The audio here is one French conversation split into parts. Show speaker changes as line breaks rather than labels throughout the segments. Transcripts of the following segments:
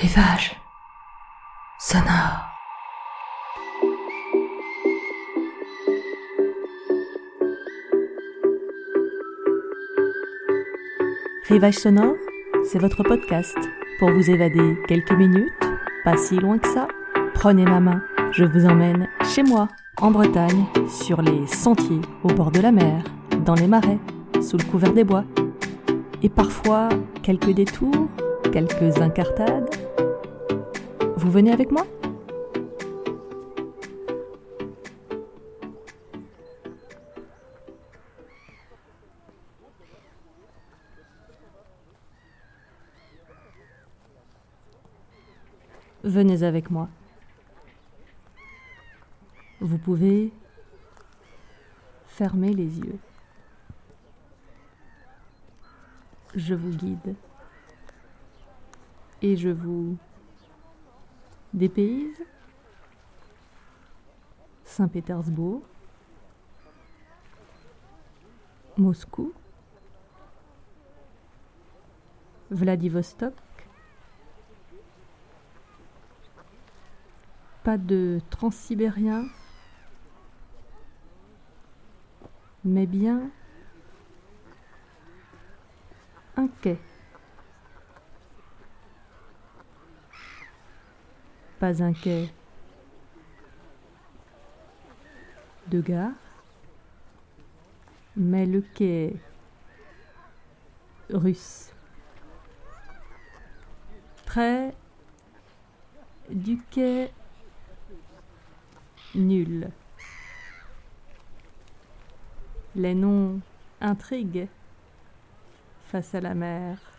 Rivage sonore.
Rivage sonore, c'est votre podcast pour vous évader quelques minutes, pas si loin que ça. Prenez ma main, je vous emmène chez moi, en Bretagne, sur les sentiers au bord de la mer, dans les marais, sous le couvert des bois. Et parfois, quelques détours, quelques incartades. Vous venez avec moi? Venez avec moi. Vous pouvez fermer les yeux. Je vous guide et je vous dépayse. Saint-Pétersbourg, Moscou, Vladivostok, pas de transsibérien, mais bien un quai. Pas un quai de gare, mais le quai russe. Près du quai nul. Les noms intriguent face à la mer.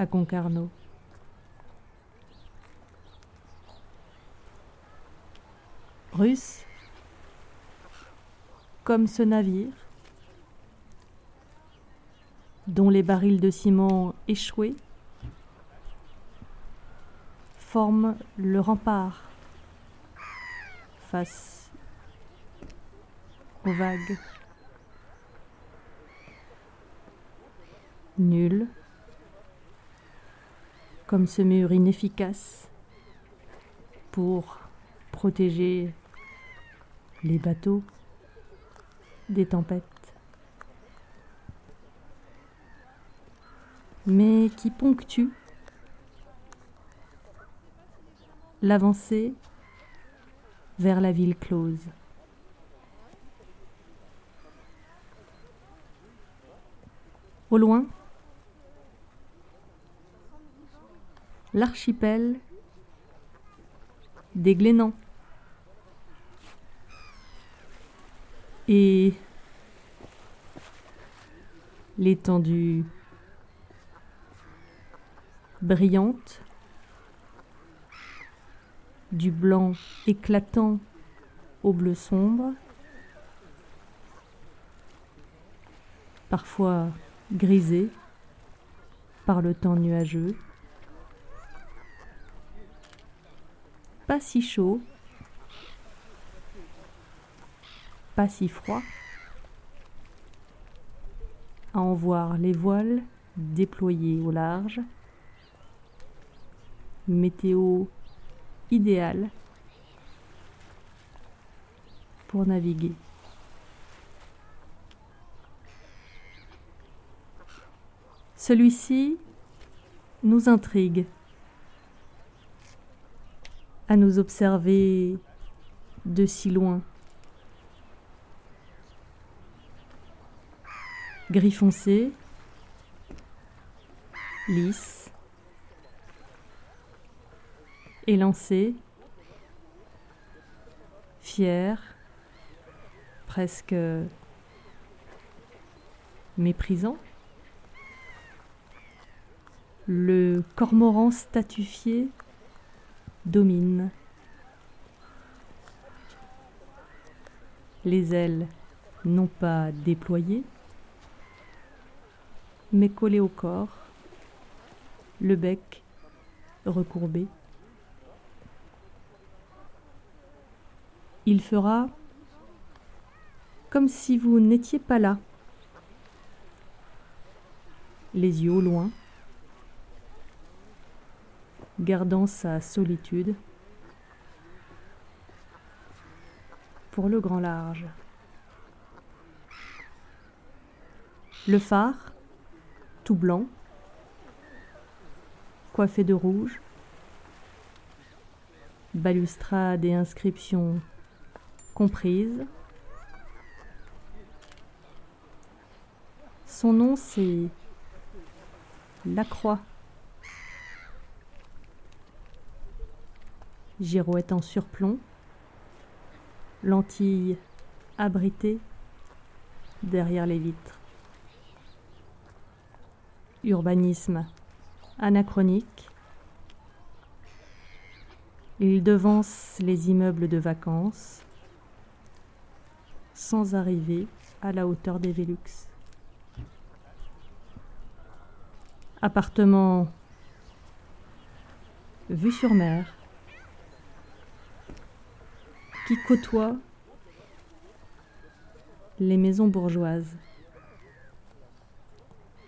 À Concarneau. Russe, comme ce navire, dont les barils de ciment échoués forment le rempart face aux vagues. Nul, comme ce mur inefficace pour protéger les bateaux des tempêtes, mais qui ponctue l'avancée vers la ville close. Au loin, l'archipel des Glénans. Et l'étendue brillante du blanc éclatant au bleu sombre, parfois grisé par le temps nuageux, pas si chaud, pas si froid, à en voir les voiles déployés au large, météo idéal pour naviguer. Celui-ci nous intrigue à nous observer de si loin. Gris foncé, lisse, élancé, fier, presque méprisant. Le cormoran statufié domine. Les ailes non pas déployées, mais collées au corps, le bec recourbé. Il fera comme si vous n'étiez pas là, les yeux au loin, gardant sa solitude pour le grand large. Le phare, tout blanc, coiffé de rouge, balustrade et inscriptions comprises. Son nom c'est La Croix. Girouette en surplomb, lentilles abritées derrière les vitres. Urbanisme anachronique. Il devance les immeubles de vacances sans arriver à la hauteur des Vélux. Appartement vue sur mer qui côtoie les maisons bourgeoises.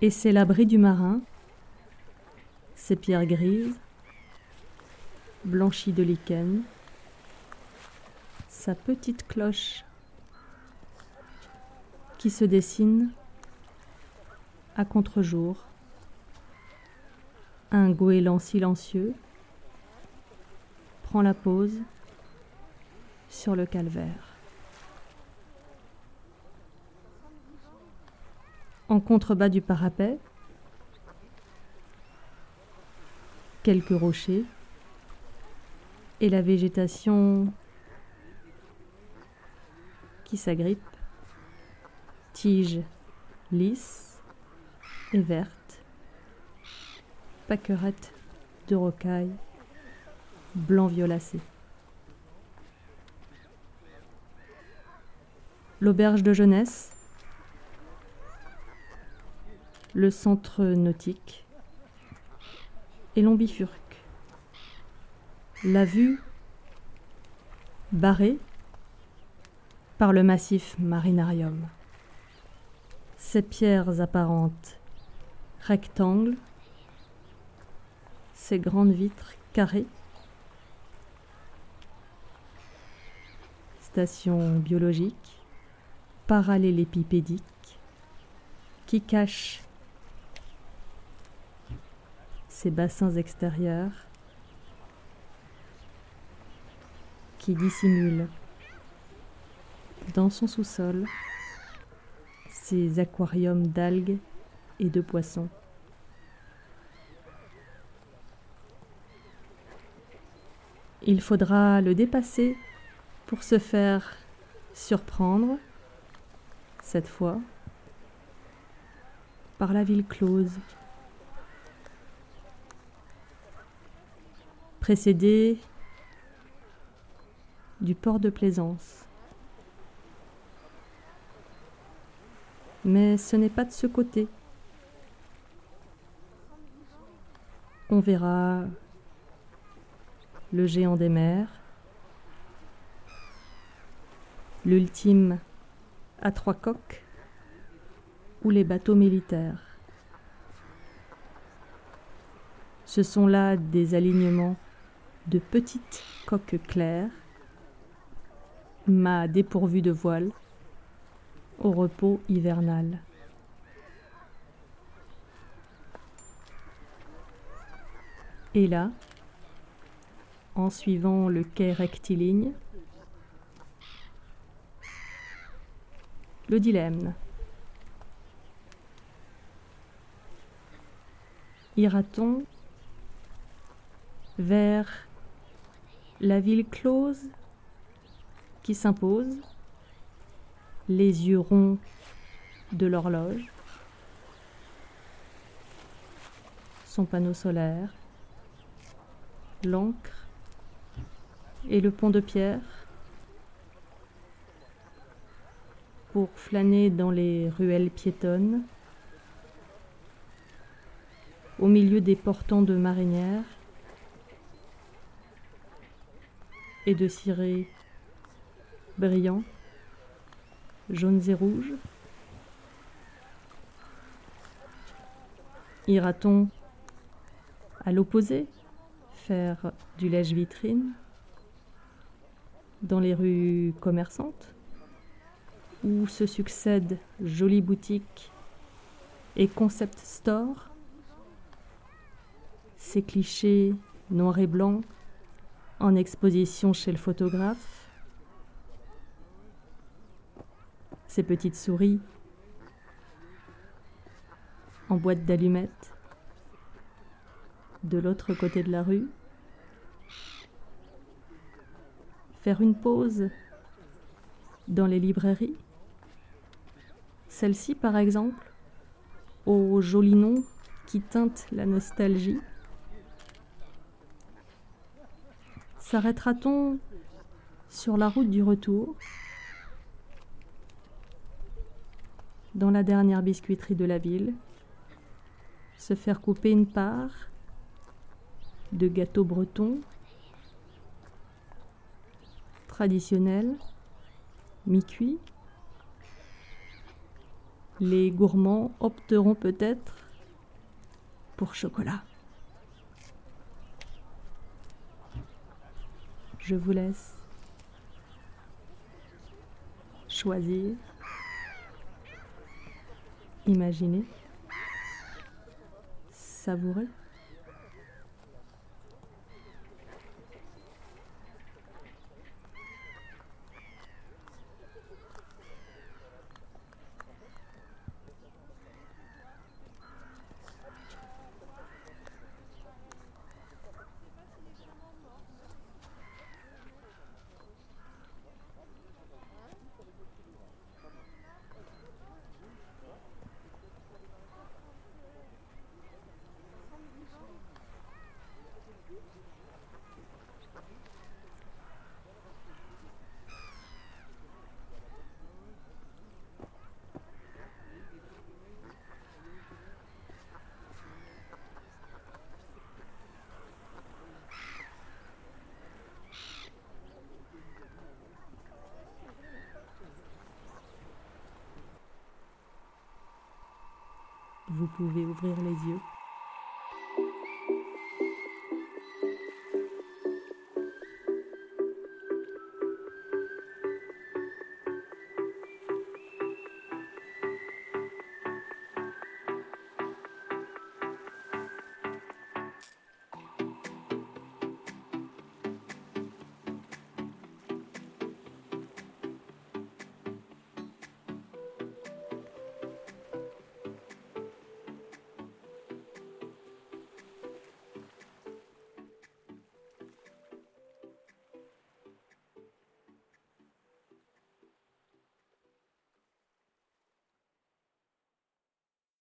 Et c'est l'abri du marin, ses pierres grises, blanchies de lichen, sa petite cloche qui se dessine à contre-jour, un goéland silencieux prend la pause sur le calvaire. En contrebas du parapet, quelques rochers et la végétation qui s'agrippe, tiges lisses et vertes, paquerettes de rocailles blanc violacé. L'auberge de jeunesse, le centre nautique. Et l'ombifurque. La vue barrée par le massif marinarium. Ces pierres apparentes rectangles, ces grandes vitres carrées, station biologique, parallélépipédique, qui cache ses bassins extérieurs qui dissimule dans son sous-sol ses aquariums d'algues et de poissons. Il faudra le dépasser pour se faire surprendre, cette fois, par la ville close précédé du port de plaisance. Mais ce n'est pas de ce côté. On verra le géant des mers, l'ultime à trois coques ou les bateaux militaires. Ce sont là des alignements de petites coques claires, mâts dépourvus de voile, au repos hivernal. Et là, en suivant le quai rectiligne, le dilemme. Ira-t-on vers la ville close qui s'impose, les yeux ronds de l'horloge, son panneau solaire, l'encre et le pont de pierre pour flâner dans les ruelles piétonnes, au milieu des portants de marinières, et de cirés brillants, jaunes et rouges. Ira-t-on à l'opposé, faire du lèche-vitrine dans les rues commerçantes? Où se succèdent jolies boutiques et concept stores, ces clichés noirs et blancs en exposition chez le photographe, ces petites souris en boîte d'allumettes de l'autre côté de la rue, faire une pause dans les librairies, celle-ci par exemple, au joli nom qui teinte la nostalgie. S'arrêtera-t-on sur la route du retour dans la dernière biscuiterie de la ville, se faire couper une part de gâteau breton traditionnel, mi-cuit. Les gourmands opteront peut-être pour chocolat. Je vous laisse choisir, imaginer, savourer. Vous pouvez ouvrir les yeux.